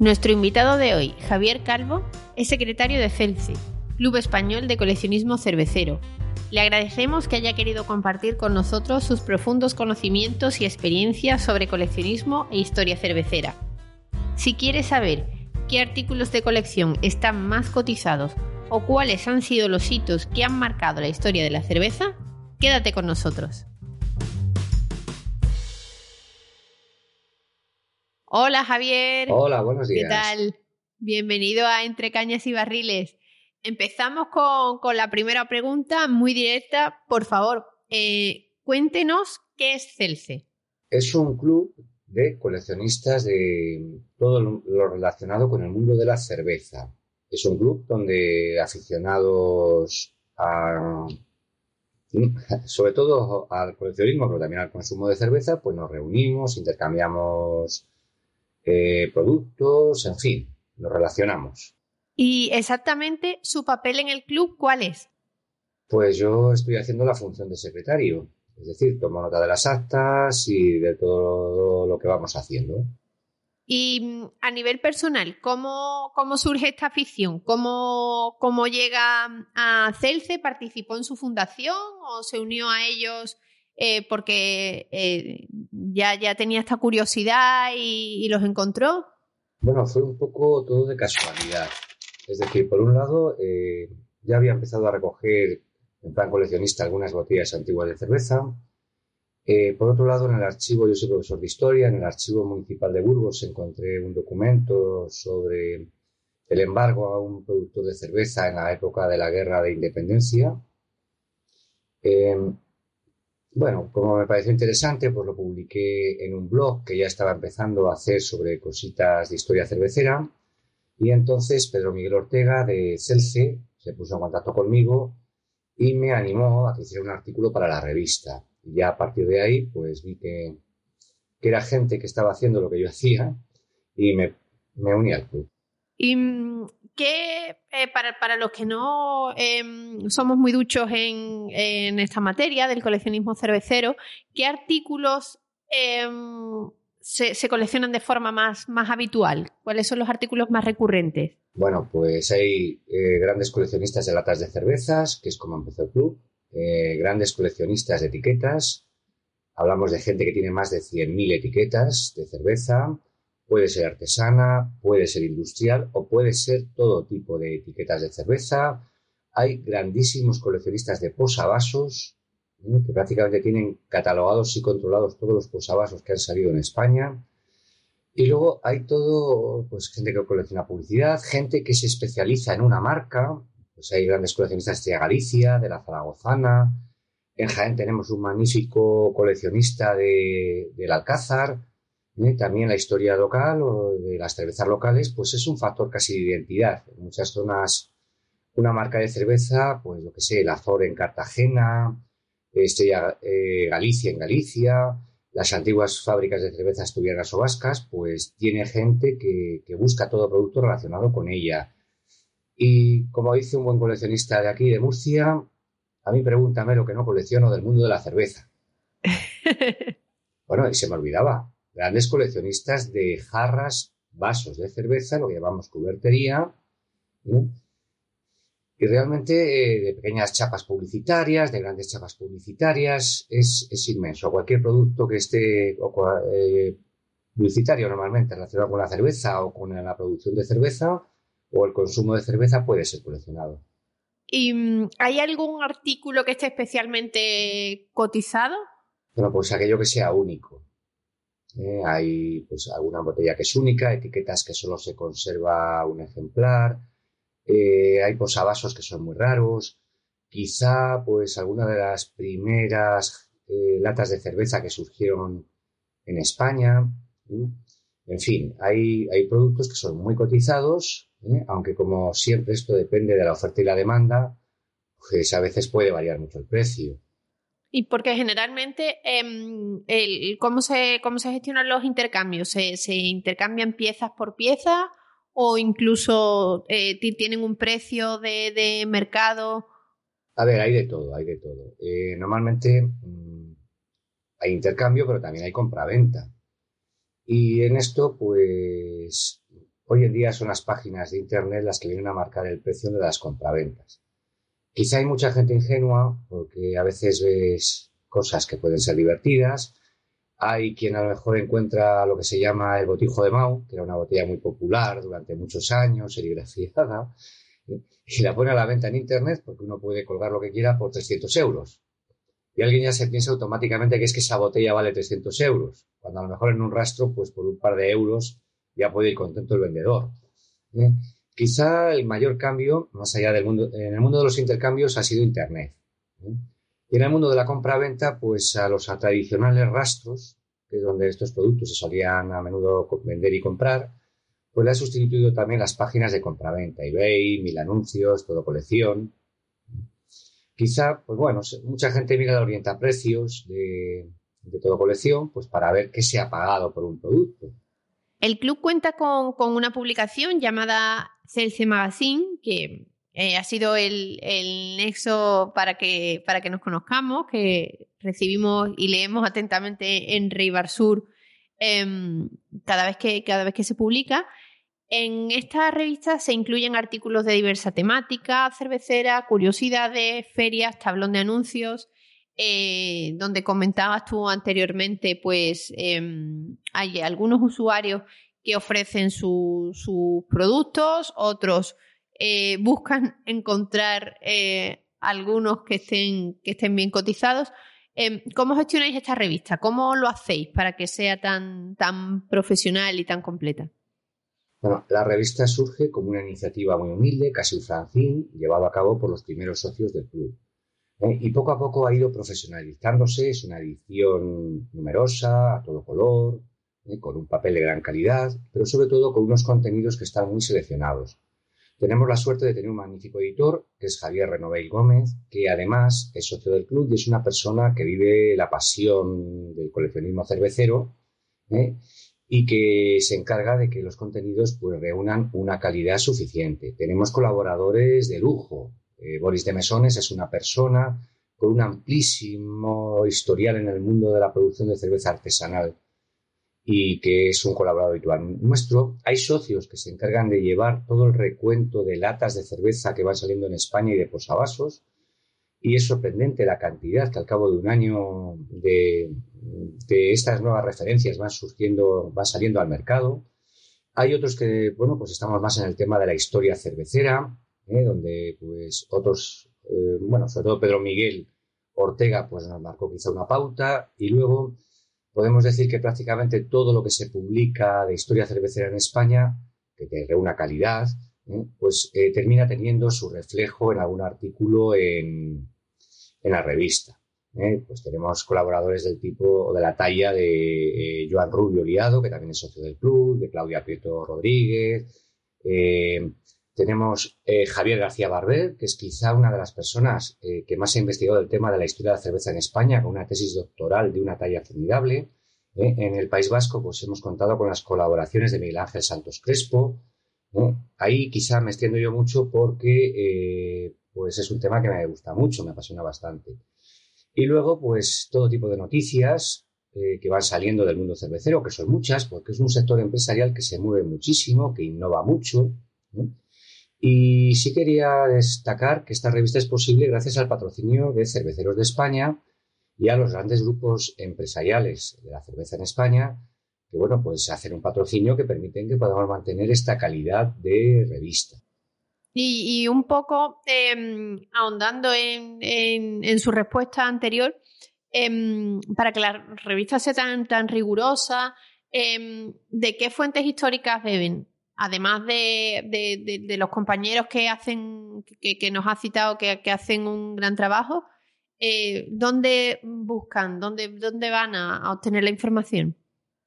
Nuestro invitado de hoy, Javier Calvo, es secretario de CELCE, Club Español de Coleccionismo Cervecero. Le agradecemos que haya querido compartir con nosotros sus profundos conocimientos y experiencias sobre coleccionismo e historia cervecera. Si quieres saber qué artículos de colección están más cotizados o cuáles han sido los hitos que han marcado la historia de la cerveza, quédate con nosotros. Hola Javier. Hola, buenos días. ¿Qué tal? Bienvenido a Entre Cañas y Barriles. Empezamos con, la primera pregunta, muy directa. Por favor, eh, cuéntenos qué es Celce. Es un club de coleccionistas de todo lo relacionado con el mundo de la cerveza. Es un club donde aficionados a, sobre todo al coleccionismo, pero también al consumo de cerveza, pues nos reunimos, intercambiamos eh, productos, en fin, nos relacionamos. ¿Y exactamente su papel en el club cuál es? Pues yo estoy haciendo la función de secretario, es decir, tomo nota de las actas y de todo lo que vamos haciendo. Y mm, a nivel personal, ¿cómo, cómo surge esta afición? ¿Cómo, ¿Cómo, llega a Celce? ¿Participó en su fundación o se unió a ellos eh, porque eh, ya, ya tenía esta curiosidad y, los encontró? Bueno, fue un poco todo de casualidad. Es decir, por un lado, eh, ya había empezado a recoger en plan coleccionista algunas botellas antiguas de cerveza. por otro lado, en el archivo, yo soy profesor de historia, en el archivo municipal de Burgos encontré un documento sobre el embargo a un productor de cerveza en la época de la Guerra de Independencia. Bueno, como me pareció interesante, pues lo publiqué en un blog que ya estaba empezando a hacer sobre cositas de historia cervecera. Y entonces Pedro Miguel Ortega de Celce se puso en contacto conmigo y me animó a que hiciera un artículo para la revista. Y ya a partir de ahí, pues vi que, era gente que estaba haciendo lo que yo hacía y me, me uní al club. ¿Y qué, eh, para, los que no em, somos muy duchos en, esta materia del coleccionismo cervecero, qué artículos em, se, coleccionan de forma más, más habitual? ¿Cuáles son los artículos más recurrentes? Bueno, pues hay eh, grandes coleccionistas de latas de cervezas, que es como empezó el club, eh, grandes coleccionistas de etiquetas, hablamos de gente que tiene más de 100.000 etiquetas de cerveza, Puede ser artesana, puede ser industrial o puede ser todo tipo de etiquetas de cerveza. Hay grandísimos coleccionistas de posavasos ¿eh? que prácticamente tienen catalogados y controlados todos los posavasos que han salido en España. Y luego hay todo, pues gente que colecciona publicidad, gente que se especializa en una marca. Pues hay grandes coleccionistas de Galicia, de la Zaragozana. En Jaén tenemos un magnífico coleccionista de, del Alcázar. ¿Eh? También la historia local o de las cervezas locales, pues es un factor casi de identidad. En muchas zonas, una marca de cerveza, pues lo que sé, el Azor en Cartagena, Estrella eh, Galicia en Galicia, las antiguas fábricas de cerveza asturianas o vascas, pues tiene gente que, que busca todo producto relacionado con ella. Y como dice un buen coleccionista de aquí, de Murcia, a mí pregúntame lo que no colecciono del mundo de la cerveza. bueno, y se me olvidaba grandes coleccionistas de jarras, vasos de cerveza, lo que llamamos cubertería, y realmente eh, de pequeñas chapas publicitarias, de grandes chapas publicitarias, es, inmenso. Cualquier producto que esté eh, publicitario normalmente relacionado con la cerveza o con la producción de cerveza o el consumo de cerveza puede ser coleccionado. ¿Y mm, hay algún artículo que esté especialmente cotizado? Bueno, pues aquello que sea único. ¿Eh? hay pues alguna botella que es única, etiquetas que solo se conserva un ejemplar, eh, hay posavasos que son muy raros, quizá pues alguna de las primeras eh, latas de cerveza que surgieron en España. En fin, hay, hay productos que son muy cotizados, aunque como siempre esto depende de la oferta y la demanda, pues a veces puede variar mucho el precio. Y porque generalmente, em, ¿cómo, se, ¿cómo se gestionan los intercambios? ¿Se, intercambian piezas por pieza o incluso eh, tienen un precio de, mercado? A ver, hay de todo, hay de todo. Eh, normalmente mm, hay intercambio, pero también hay compraventa. Y en esto, pues, hoy en día son las páginas de Internet las que vienen a marcar el precio de las compraventas. Quizá hay mucha gente ingenua porque a veces ves cosas que pueden ser divertidas. Hay quien a lo mejor encuentra lo que se llama el botijo de Mau, que era una botella muy popular durante muchos años, serigrafiada, y la pone a la venta en Internet porque uno puede colgar lo que quiera por 300 euros y alguien ya se piensa automáticamente que es que esa botella vale 300 euros, cuando a lo mejor en un rastro, pues por un par de euros ya puede ir contento el vendedor. ¿eh? Quizá el mayor cambio, más allá del mundo, en el mundo de los intercambios ha sido Internet. Y en el mundo de la compra-venta, pues a los tradicionales rastros, que es donde estos productos se solían a menudo vender y comprar, pues le ha sustituido también las páginas de compra-venta, eBay, Mil Anuncios, Todo Colección, Quizá, pues bueno, mucha gente mira la orienta precios de, de toda colección, pues para ver qué se ha pagado por un producto. El club cuenta con, una publicación llamada Celce Magazine, que eh, ha sido el, nexo para que, para que nos conozcamos, que recibimos y leemos atentamente en Rey Sur em, cada, vez que, cada vez que se publica. En esta revista se incluyen artículos de diversa temática, cervecera, curiosidades, ferias, tablón de anuncios, eh, donde comentabas tú anteriormente, pues em, hay algunos usuarios que ofrecen sus productos, otros eh, buscan encontrar eh, algunos que estén, que estén bien cotizados. Em, ¿Cómo gestionáis esta revista? ¿Cómo lo hacéis para que sea tan, tan profesional y tan completa? Bueno, la revista surge como una iniciativa muy humilde, casi un fanzine, llevado a cabo por los primeros socios del club. ¿Eh? Y poco a poco ha ido profesionalizándose, es una edición numerosa, a todo color, ¿eh? con un papel de gran calidad, pero sobre todo con unos contenidos que están muy seleccionados. Tenemos la suerte de tener un magnífico editor, que es Javier Renoveil Gómez, que además es socio del club y es una persona que vive la pasión del coleccionismo cervecero ¿eh? y que se encarga de que los contenidos pues, reúnan una calidad suficiente. Tenemos colaboradores de lujo. Eh, Boris de Mesones es una persona con un amplísimo historial en el mundo de la producción de cerveza artesanal y que es un colaborador habitual nuestro. Hay socios que se encargan de llevar todo el recuento de latas de cerveza que van saliendo en España y de posavasos y es sorprendente la cantidad que al cabo de un año de, estas nuevas referencias van surgiendo, van saliendo al mercado. Hay otros que, bueno, pues estamos más en el tema de la historia cervecera, ¿eh? donde pues otros, eh, bueno, sobre todo Pedro Miguel Ortega, pues nos marcó quizá una pauta y luego podemos decir que prácticamente todo lo que se publica de historia cervecera en España, que tiene una calidad, ¿eh? pues eh, termina teniendo su reflejo en algún artículo en, la revista. ¿eh? Pues tenemos colaboradores del tipo o de la talla de Joan Rubio Liado, que también es socio del club, de Claudia Prieto Rodríguez. Tenemos Javier García Barber, que es quizá una de las personas que más ha investigado el tema de la historia de la cerveza en España, con una tesis doctoral de una talla formidable. En el País Vasco, pues hemos contado con las colaboraciones de Miguel Ángel Santos Crespo, Ahí quizá me extiendo yo mucho porque eh, pues es un tema que me gusta mucho, me apasiona bastante. Y luego, pues todo tipo de noticias eh, que van saliendo del mundo cervecero, que son muchas, porque es un sector empresarial que se mueve muchísimo, que innova mucho. Y sí quería destacar que esta revista es posible gracias al patrocinio de Cerveceros de España y a los grandes grupos empresariales de la cerveza en España, que bueno, pues hacer un patrocinio que permiten que podamos mantener esta calidad de revista. Y, un poco em, ahondando en, su respuesta anterior, em, para que la revista sea tan, tan rigurosa, em, ¿de qué fuentes históricas beben? Además de, los compañeros que hacen, que, nos ha citado, que, hacen un gran trabajo, eh, ¿dónde buscan? ¿Dónde, van a obtener la información?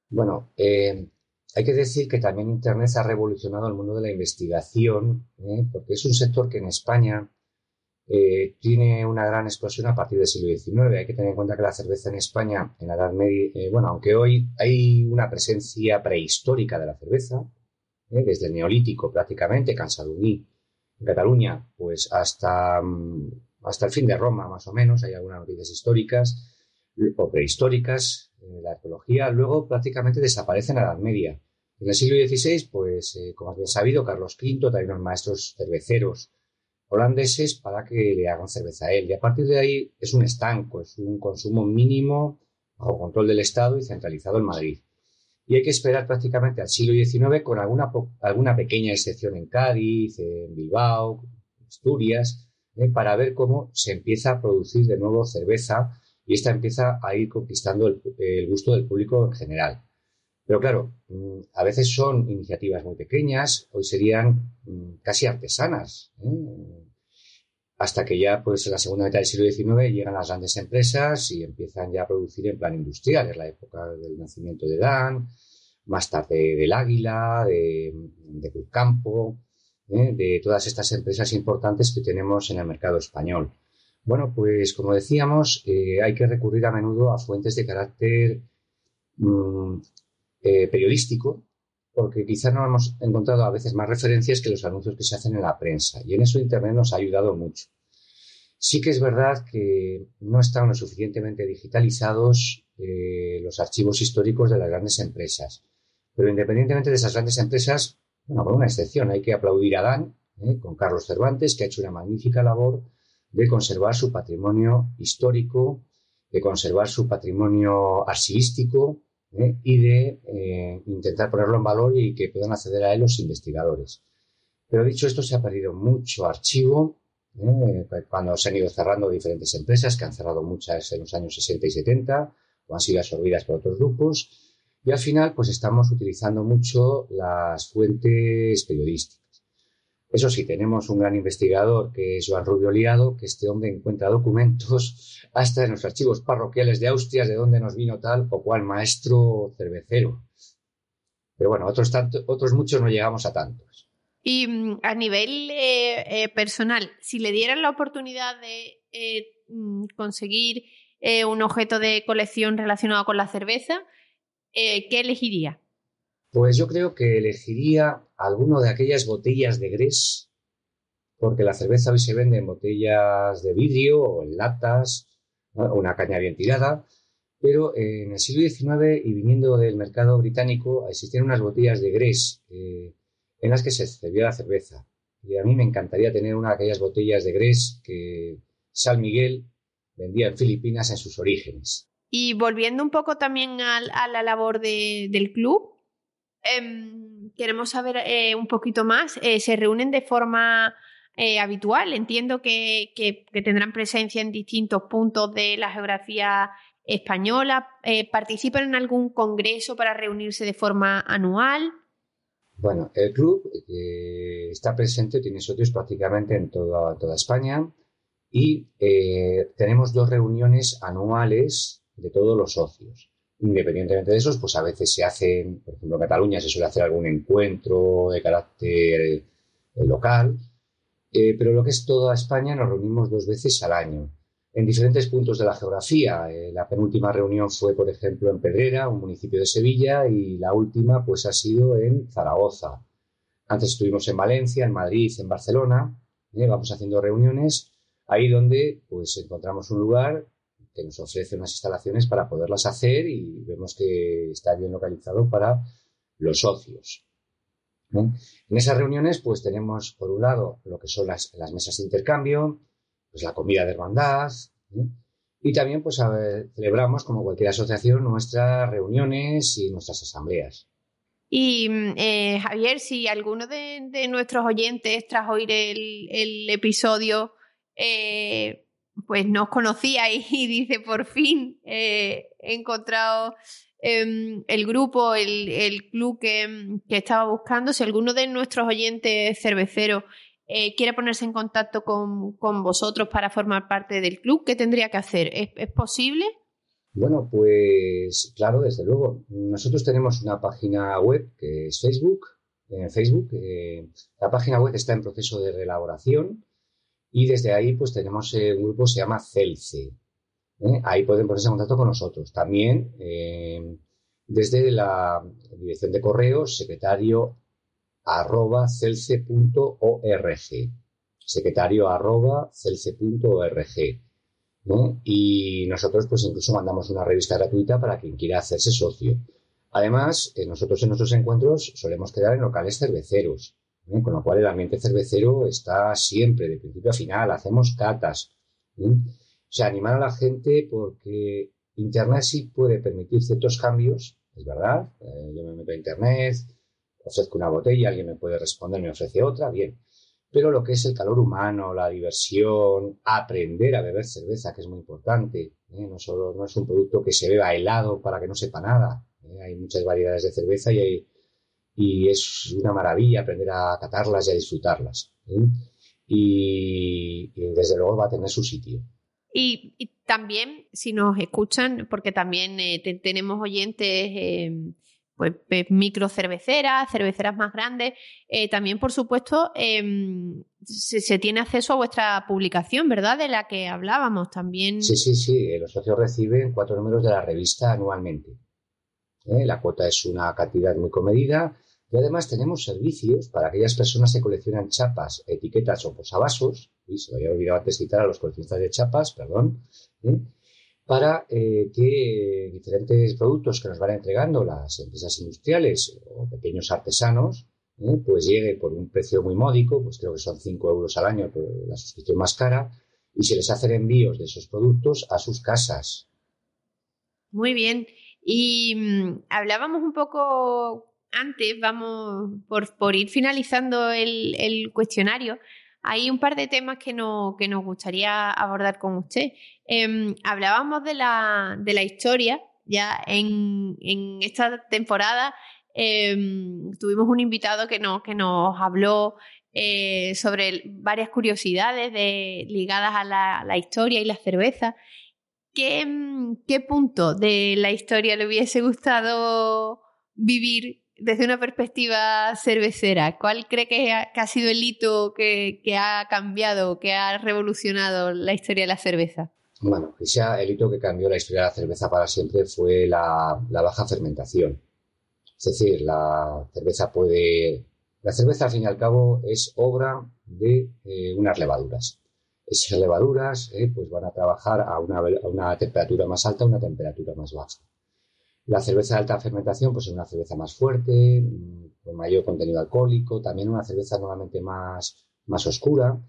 Bueno, eh, hay que decir que también Internet ha revolucionado el mundo de la investigación, ¿eh? porque es un sector que en España tiene una gran explosión a partir del siglo XIX. Hay que tener en cuenta que la cerveza en España, en la Edad Media, bueno, aunque hoy hay una presencia prehistórica de la cerveza, desde el Neolítico prácticamente, Cansaluní, en Cataluña, pues hasta, mm, hasta el fin de Roma, más o menos, hay algunas noticias históricas o prehistóricas, la arqueología luego prácticamente desaparece en la Edad Media. En el siglo XVI, pues, eh, como has bien sabido, Carlos V trae unos maestros cerveceros holandeses para que le hagan cerveza a él. Y a partir de ahí es un estanco, es un consumo mínimo bajo control del Estado y centralizado en Madrid. Y hay que esperar prácticamente al siglo XIX con alguna, alguna pequeña excepción en Cádiz, en Bilbao, Asturias, eh, para ver cómo se empieza a producir de nuevo cerveza y esta empieza a ir conquistando el, gusto del público en general. Pero claro, mm, a veces son iniciativas muy pequeñas, hoy serían mm, casi artesanas, ¿eh? Hasta que ya pues en la segunda mitad del siglo XIX llegan las grandes empresas y empiezan ya a producir en plan industrial. Es la época del nacimiento de Dan, más tarde del Águila, de, de ¿eh? de todas estas empresas importantes que tenemos en el mercado español. Bueno, pues como decíamos, eh, hay que recurrir a menudo a fuentes de carácter mm, eh, periodístico, porque quizás no hemos encontrado a veces más referencias que los anuncios que se hacen en la prensa, y en eso Internet nos ha ayudado mucho. Sí que es verdad que no están lo suficientemente digitalizados eh, los archivos históricos de las grandes empresas, pero independientemente de esas grandes empresas, bueno, con una excepción, hay que aplaudir a Dan, con Carlos Cervantes, que ha hecho una magnífica labor de conservar su patrimonio histórico, de conservar su patrimonio archivístico ¿eh? y de eh, intentar ponerlo en valor y que puedan acceder a él los investigadores. Pero dicho esto, se ha perdido mucho archivo ¿eh? cuando se han ido cerrando diferentes empresas, que han cerrado muchas en los años 60 y 70 o han sido absorbidas por otros grupos. Y al final, pues estamos utilizando mucho las fuentes periodísticas. Eso sí, tenemos un gran investigador que es Joan Rubio Liado, que este hombre encuentra documentos hasta en los archivos parroquiales de Austria de dónde nos vino tal o cual maestro cervecero. Pero bueno, otros, otros muchos no llegamos a tantos. Y mm, a nivel eh, eh, personal, si le dieran la oportunidad de eh, mm, conseguir un objeto de colección relacionado con la cerveza, ¿qué elegiría? Pues yo creo que elegiría alguno de aquellas botellas de Gres, porque la cerveza hoy se vende en botellas de vidrio o en latas, una caña bien tirada, pero en el siglo XIX y viniendo del mercado británico existían unas botellas de Gres eh, en las que se servía la cerveza. Y a mí me encantaría tener una de aquellas botellas de Gres que San Miguel vendía en Filipinas en sus orígenes. Y volviendo un poco también a, la labor del club, Em, queremos saber eh, un poquito más. Eh, ¿Se reúnen de forma eh, habitual? Entiendo que, tendrán presencia en distintos puntos de la geografía española. ¿Participan en algún congreso para reunirse de forma anual? Bueno, el club está presente, tiene socios prácticamente en toda, toda España y tenemos dos reuniones anuales de todos los socios. Independientemente de esos, pues a veces se hacen, por ejemplo, en Cataluña se suele hacer algún encuentro de carácter eh, local, eh, pero lo que es toda España nos reunimos dos veces al año, en diferentes puntos de la geografía. Eh, la penúltima reunión fue, por ejemplo, en Pedrera, un municipio de Sevilla, y la última, pues, ha sido en Zaragoza. Antes estuvimos en Valencia, en Madrid, en Barcelona. vamos haciendo reuniones ahí donde, pues, encontramos un lugar que nos ofrece unas instalaciones para poderlas hacer y vemos que está bien localizado para los socios. En esas reuniones, pues tenemos por un lado lo que son las, mesas de intercambio, pues la comida de hermandad, y también pues celebramos, como cualquier asociación, nuestras reuniones y nuestras asambleas. Y eh, Javier, si alguno de, nuestros oyentes tras oír el, episodio eh, pues no os conocía y, dice, por fin eh, he encontrado em, el grupo, el, club que, estaba buscando. Si alguno de nuestros oyentes cerveceros eh, quiere ponerse en contacto con, vosotros para formar parte del club, ¿qué tendría que hacer? ¿Es, posible? Bueno, pues claro, desde luego. Nosotros tenemos una página web que es Facebook. En Facebook, eh, la página web está en proceso de reelaboración y desde ahí pues tenemos eh, un grupo que se llama Celce. ¿eh? Ahí pueden ponerse en contacto con nosotros. También desde la dirección de correos secretario arroba celce.org. Secretario arroba celce.org. Y nosotros pues incluso mandamos una revista gratuita para quien quiera hacerse socio. Además, eh, nosotros en nuestros encuentros solemos quedar en locales cerveceros, ¿eh? con lo cual el ambiente cervecero está siempre, de principio a final, hacemos catas. O sea, animar a la gente porque Internet sí puede permitir ciertos cambios, es verdad. Eh, yo me meto a Internet, ofrezco una botella, alguien me puede responder, me ofrece otra, bien. Pero lo que es el calor humano, la diversión, aprender a beber cerveza, que es muy importante, ¿eh? no solo no es un producto que se beba helado para que no sepa nada. ¿eh? Hay muchas variedades de cerveza y, y es una maravilla aprender a catarlas y a disfrutarlas. ¿eh? Y, desde luego va a tener su sitio. Y, también, si nos escuchan, porque también tenemos oyentes pues, micro cerveceras, cerveceras más grandes. Eh, también, por supuesto, em, se, tiene acceso a vuestra publicación, ¿verdad? De la que hablábamos también. Sí, sí, sí. Los socios reciben cuatro números de la revista anualmente. ¿Eh? La cuota es una cantidad muy comedida. Y además tenemos servicios para aquellas personas que coleccionan chapas, etiquetas o posavasos. Y se me había olvidado antes citar a los coleccionistas de chapas, perdón. ¿eh? para eh, que diferentes productos que nos van entregando las empresas industriales o pequeños artesanos, eh, pues llegue por un precio muy módico, pues creo que son 5 euros al año por la suscripción más cara, y se les hacen envíos de esos productos a sus casas. Muy bien. Y mm, hablábamos un poco antes, vamos por, ir finalizando el cuestionario, hay un par de temas que, no, que nos gustaría abordar con usted. Em, hablábamos de la, de la, historia, ya en, en esta temporada em, tuvimos un invitado que, no, que nos habló eh, sobre varias curiosidades de, ligadas a la, la, historia y la cerveza. ¿Qué, ¿Qué punto de la historia le hubiese gustado vivir desde una perspectiva cervecera, ¿cuál cree que ha, sido el hito que, ha cambiado, que ha revolucionado la historia de la cerveza? Bueno, quizá el hito que cambió la historia de la cerveza para siempre fue la, baja fermentación. Es decir, la cerveza puede. La cerveza, al fin y al cabo, es obra de eh, unas levaduras. Esas levaduras eh, pues van a trabajar a una, a una temperatura más alta, a una temperatura más baja. La cerveza de alta fermentación, pues es una cerveza más fuerte, mm, con mayor contenido alcohólico, también una cerveza nuevamente más, más oscura.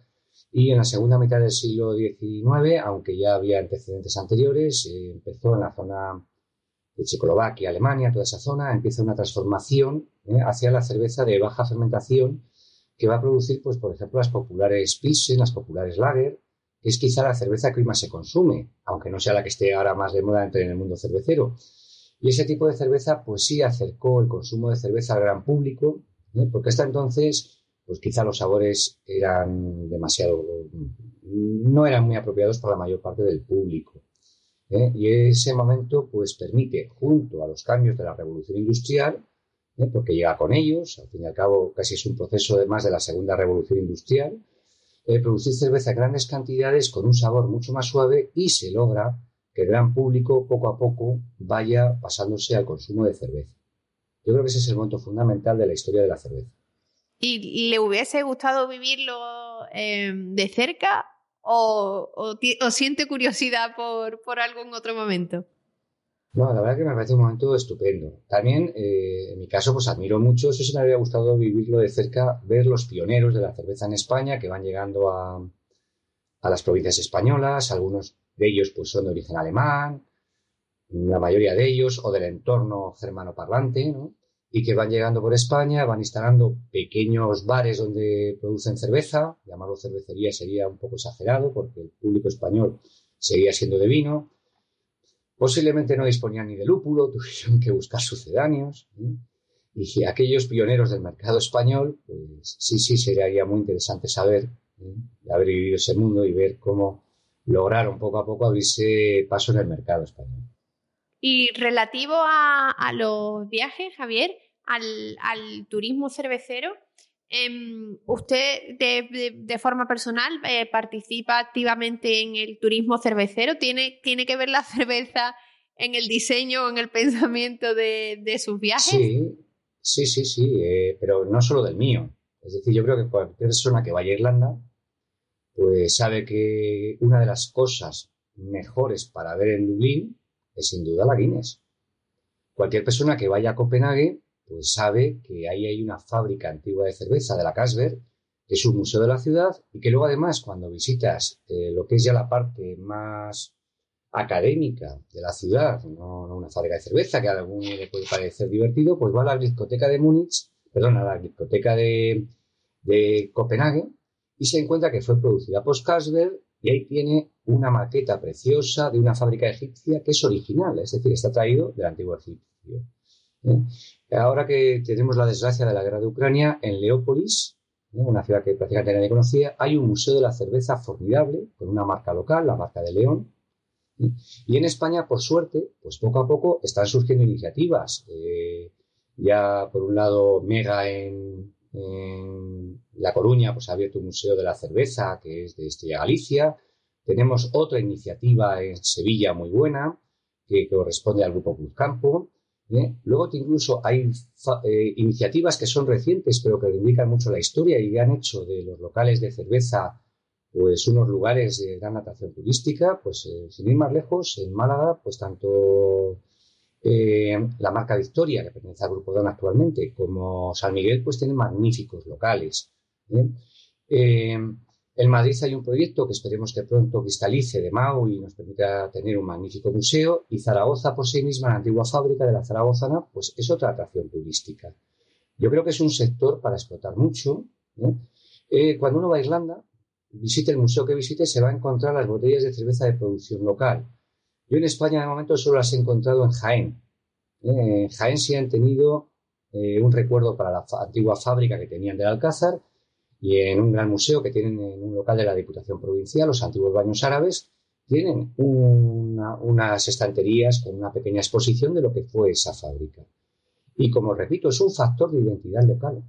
Y en la segunda mitad del siglo XIX, aunque ya había antecedentes anteriores, eh, empezó en la zona de Checoslovaquia, Alemania, toda esa zona, empieza una transformación eh, hacia la cerveza de baja fermentación que va a producir, pues, por ejemplo, las populares Pilsen, las populares Lager, que es quizá la cerveza que más se consume, aunque no sea la que esté ahora más de moda en el mundo cervecero. Y ese tipo de cerveza, pues sí acercó el consumo de cerveza al gran público, ¿eh? porque hasta entonces, pues quizá los sabores eran demasiado, no eran muy apropiados para la mayor parte del público. ¿eh? Y ese momento, pues permite, junto a los cambios de la revolución industrial, ¿eh? porque llega con ellos, al fin y al cabo casi es un proceso de más de la segunda revolución industrial, producir cerveza en grandes cantidades con un sabor mucho más suave y se logra que el gran público poco a poco vaya pasándose al consumo de cerveza. Yo creo que ese es el momento fundamental de la historia de la cerveza. ¿Y le hubiese gustado vivirlo em, de cerca o, siente curiosidad por, algo en otro momento? No, la verdad que me parece un momento estupendo. También, eh, en mi caso, pues admiro mucho, eso sí me habría gustado vivirlo de cerca, ver los pioneros de la cerveza en España que van llegando a, a las provincias españolas, algunos de ellos pues son de origen alemán, la mayoría de ellos, o del entorno germano parlante, y que van llegando por España, van instalando pequeños bares donde producen cerveza, llamarlo cervecería sería un poco exagerado porque el público español seguía siendo de vino, posiblemente no disponían ni de lúpulo, tuvieron que buscar sucedáneos, y aquellos pioneros del mercado español, pues sí, sí, sería muy interesante saber, haber vivido ese mundo y ver cómo lograron poco a poco abrirse paso en el mercado español. Y relativo a, los viajes, Javier, al, turismo cervecero, em, ¿usted de, forma personal eh, participa activamente en el turismo cervecero? ¿Tiene, ¿Tiene que ver la cerveza en el diseño o en el pensamiento de, sus viajes? Sí, sí, sí, sí, eh, pero no solo del mío. Es decir, yo creo que cualquier persona que vaya a Irlanda, pues sabe que una de las cosas mejores para ver en Dublín es sin duda la Guinness. Cualquier persona que vaya a Copenhague, pues sabe que ahí hay una fábrica antigua de cerveza de la Casberg, que es un museo de la ciudad, y que luego además cuando visitas eh, lo que es ya la parte más académica de la ciudad, no, una fábrica de cerveza que a alguno le puede parecer divertido, pues va a la discoteca de Múnich, perdón, a la discoteca de, de Copenhague, y se encuentra que fue producida por Carlsberg y ahí tiene una maqueta preciosa de una fábrica egipcia que es original, es decir, está traído del antiguo egipcio. ¿eh? Ahora que tenemos la desgracia de la guerra de Ucrania, en Leópolis, ¿eh? una ciudad que prácticamente nadie conocía, hay un museo de la cerveza formidable con una marca local, la marca de León. ¿eh? Y en España, por suerte, pues poco a poco están surgiendo iniciativas. ya por un lado, Mega en, La Coruña pues, ha abierto un museo de la cerveza que es de Estrella Galicia. Tenemos otra iniciativa en Sevilla muy buena que corresponde al Grupo Cruzcampo. ¿eh? Luego incluso hay eh, iniciativas que son recientes pero que indican mucho la historia y han hecho de los locales de cerveza pues unos lugares de gran atracción turística. Pues eh, sin ir más lejos, en Málaga pues tanto eh, la marca Victoria, que pertenece al Grupo Don actualmente, como San Miguel, pues tiene magníficos locales. ¿eh? Eh, en Madrid hay un proyecto que esperemos que pronto cristalice de MAU y nos permita tener un magnífico museo. Y Zaragoza, por sí misma, la antigua fábrica de la Zaragozana, pues es otra atracción turística. Yo creo que es un sector para explotar mucho. cuando uno va a Irlanda, visite el museo que visite, se va a encontrar las botellas de cerveza de producción local yo en España de momento solo las he encontrado en Jaén. Eh, en Jaén sí han tenido eh, un recuerdo para la antigua fábrica que tenían del Alcázar y en un gran museo que tienen en un local de la Diputación Provincial, los antiguos baños árabes, tienen unas estanterías con una pequeña exposición de lo que fue esa fábrica. Y como repito, es un factor de identidad local.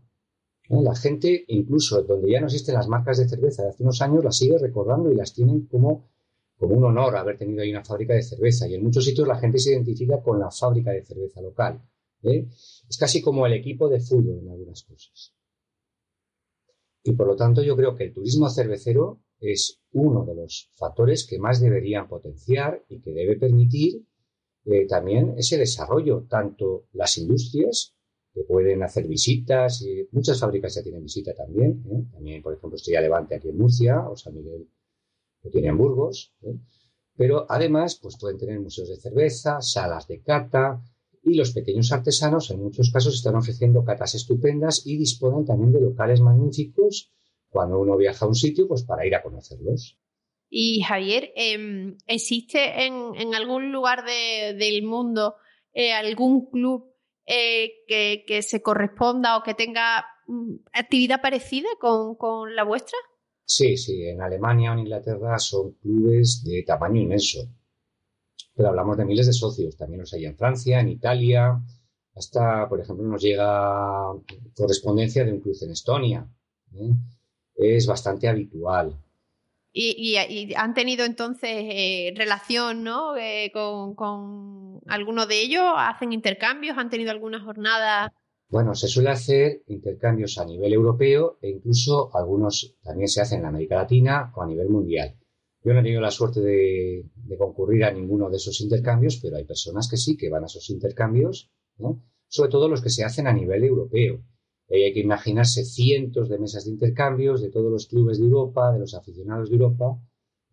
¿eh? La gente, incluso donde ya no existen las marcas de cerveza de hace unos años, las sigue recordando y las tienen como como un honor haber tenido ahí una fábrica de cerveza. Y en muchos sitios la gente se identifica con la fábrica de cerveza local. ¿eh? Es casi como el equipo de fútbol en algunas cosas. Y por lo tanto yo creo que el turismo cervecero es uno de los factores que más deberían potenciar y que debe permitir eh, también ese desarrollo, tanto las industrias que pueden hacer visitas, y muchas fábricas ya tienen visita también, ¿eh? también por ejemplo Estrella Levante aquí en Murcia o San Miguel lo tiene en Burgos, ¿eh? pero además pues pueden tener museos de cerveza, salas de cata y los pequeños artesanos en muchos casos están ofreciendo catas estupendas y disponen también de locales magníficos cuando uno viaja a un sitio pues para ir a conocerlos. Y Javier, em, ¿existe en, algún lugar del mundo eh, algún club eh, que, se corresponda o que tenga mm, actividad parecida con la vuestra? Sí, sí, en Alemania o en Inglaterra son clubes de tamaño inmenso. Pero hablamos de miles de socios. También los hay en Francia, en Italia. Hasta, por ejemplo, nos llega correspondencia de un club en Estonia. ¿eh? Es bastante habitual. Y, han tenido entonces eh, relación ¿no? Eh, con, con alguno de ellos, hacen intercambios, han tenido alguna jornada bueno, se suele hacer intercambios a nivel europeo e incluso algunos también se hacen en América Latina o a nivel mundial. Yo no he tenido la suerte de, concurrir a ninguno de esos intercambios, pero hay personas que sí, que van a esos intercambios, sobre todo los que se hacen a nivel europeo. Hay que imaginarse cientos de mesas de intercambios de todos los clubes de Europa, de los aficionados de Europa,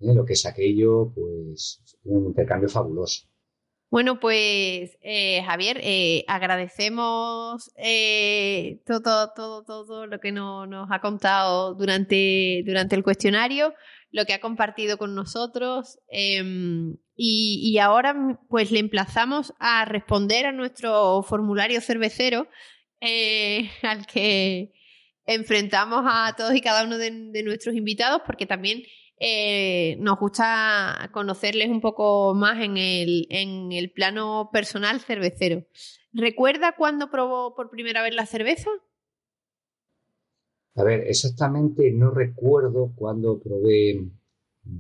¿eh? lo que es aquello, pues, un intercambio fabuloso. Bueno, pues eh, Javier, eh, agradecemos eh, todo, todo, todo lo que nos ha contado durante, durante el cuestionario, lo que ha compartido con nosotros em, y, ahora pues le emplazamos a responder a nuestro formulario cervecero al que enfrentamos a todos y cada uno de nuestros invitados porque también eh, nos gusta conocerles un poco más en el, en el plano personal cervecero. ¿Recuerda cuándo probó por primera vez la cerveza? A ver, exactamente no recuerdo cuándo probé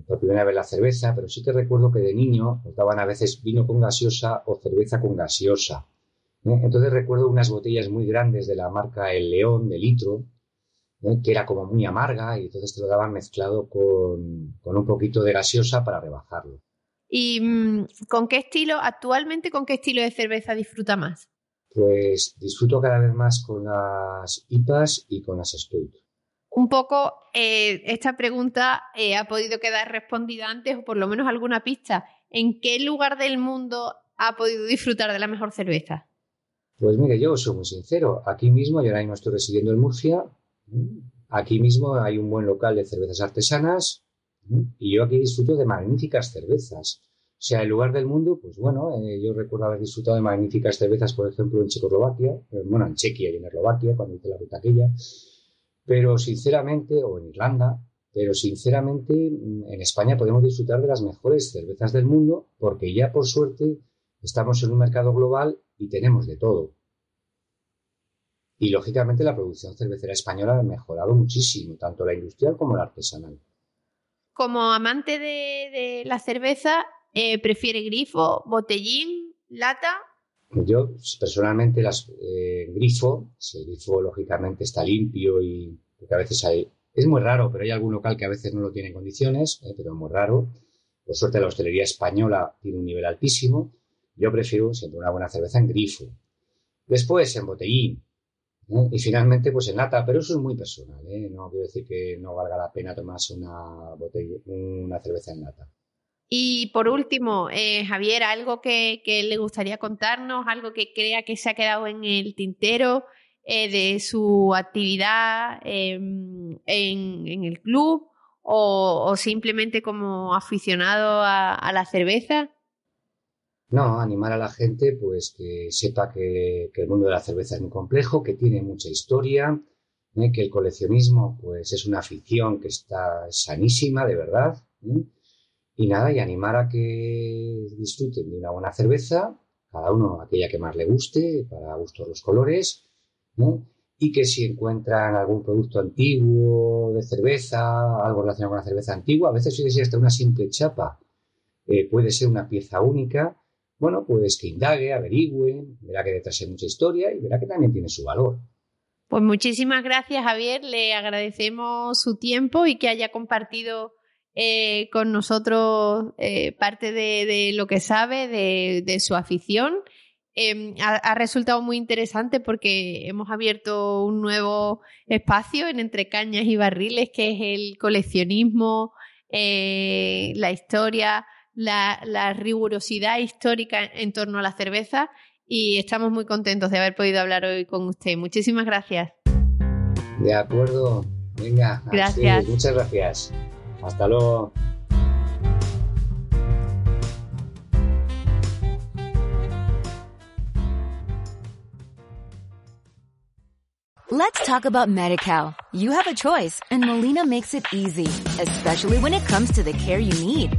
por primera vez la cerveza, pero sí que recuerdo que de niño nos daban a veces vino con gaseosa o cerveza con gaseosa. ¿eh? Entonces recuerdo unas botellas muy grandes de la marca El León, de litro, ¿eh? que era como muy amarga y entonces te lo daban mezclado con, un poquito de gaseosa para rebajarlo. ¿Y mm, con qué estilo, actualmente, con qué estilo de cerveza disfruta más? Pues disfruto cada vez más con las IPAs y con las Stout un poco eh, esta pregunta eh, ha podido quedar respondida antes o por lo menos alguna pista. ¿En qué lugar del mundo ha podido disfrutar de la mejor cerveza? Pues mire, yo soy muy sincero. Aquí mismo, yo ahora mismo estoy residiendo en Murcia. Aquí mismo hay un buen local de cervezas artesanas y yo aquí disfruto de magníficas cervezas. O sea, el lugar del mundo, pues bueno, eh, yo recuerdo haber disfrutado de magníficas cervezas, por ejemplo, en Checoslovaquia, bueno, en Chequia y en Eslovaquia, cuando hice la ruta aquella. Pero sinceramente, o en Irlanda, pero sinceramente mm, en España podemos disfrutar de las mejores cervezas del mundo porque ya por suerte estamos en un mercado global y tenemos de todo. Y lógicamente la producción cervecera española ha mejorado muchísimo, tanto la industrial como la artesanal. Como amante de, la cerveza, eh, ¿prefiere grifo, botellín, lata? Yo personalmente las eh, grifo, si el grifo lógicamente está limpio y porque a veces hay, es muy raro, pero hay algún local que a veces no lo tiene en condiciones, eh, pero es muy raro. Por suerte la hostelería española tiene un nivel altísimo. Yo prefiero siempre una buena cerveza en grifo. Después en botellín. ¿Eh? Y finalmente pues en lata, pero eso es muy personal. No quiero decir que no valga la pena tomarse una, botella, una cerveza en lata. Y por último, eh, Javier, algo que, le gustaría contarnos, algo que crea que se ha quedado en el tintero eh, de su actividad em, en, el club o, simplemente como aficionado a, la cerveza. No, animar a la gente pues que sepa que, el mundo de la cerveza es muy complejo, que tiene mucha historia, ¿eh? que el coleccionismo pues es una afición que está sanísima, de verdad. Y nada, y animar a que disfruten de una buena cerveza, cada uno aquella que más le guste, para gustos los colores, y que si encuentran algún producto antiguo de cerveza, algo relacionado con la cerveza antigua, a veces si hasta una simple chapa, eh, puede ser una pieza única, bueno, pues que indague, averigüe, verá que detrás hay mucha historia y verá que también tiene su valor. Pues muchísimas gracias, Javier. Le agradecemos su tiempo y que haya compartido eh, con nosotros eh, parte de, lo que sabe, de, su afición. Em, ha, resultado muy interesante porque hemos abierto un nuevo espacio en Entre Cañas y Barriles, que es el coleccionismo, eh, la historia, la, la, rigurosidad histórica en torno a la cerveza y estamos muy contentos de haber podido hablar hoy con usted. Muchísimas gracias. De acuerdo. Venga, gracias. muchas gracias. Hasta luego. Let's talk about MediCal. You have a choice and Molina makes it easy, especially when it comes to the care you need.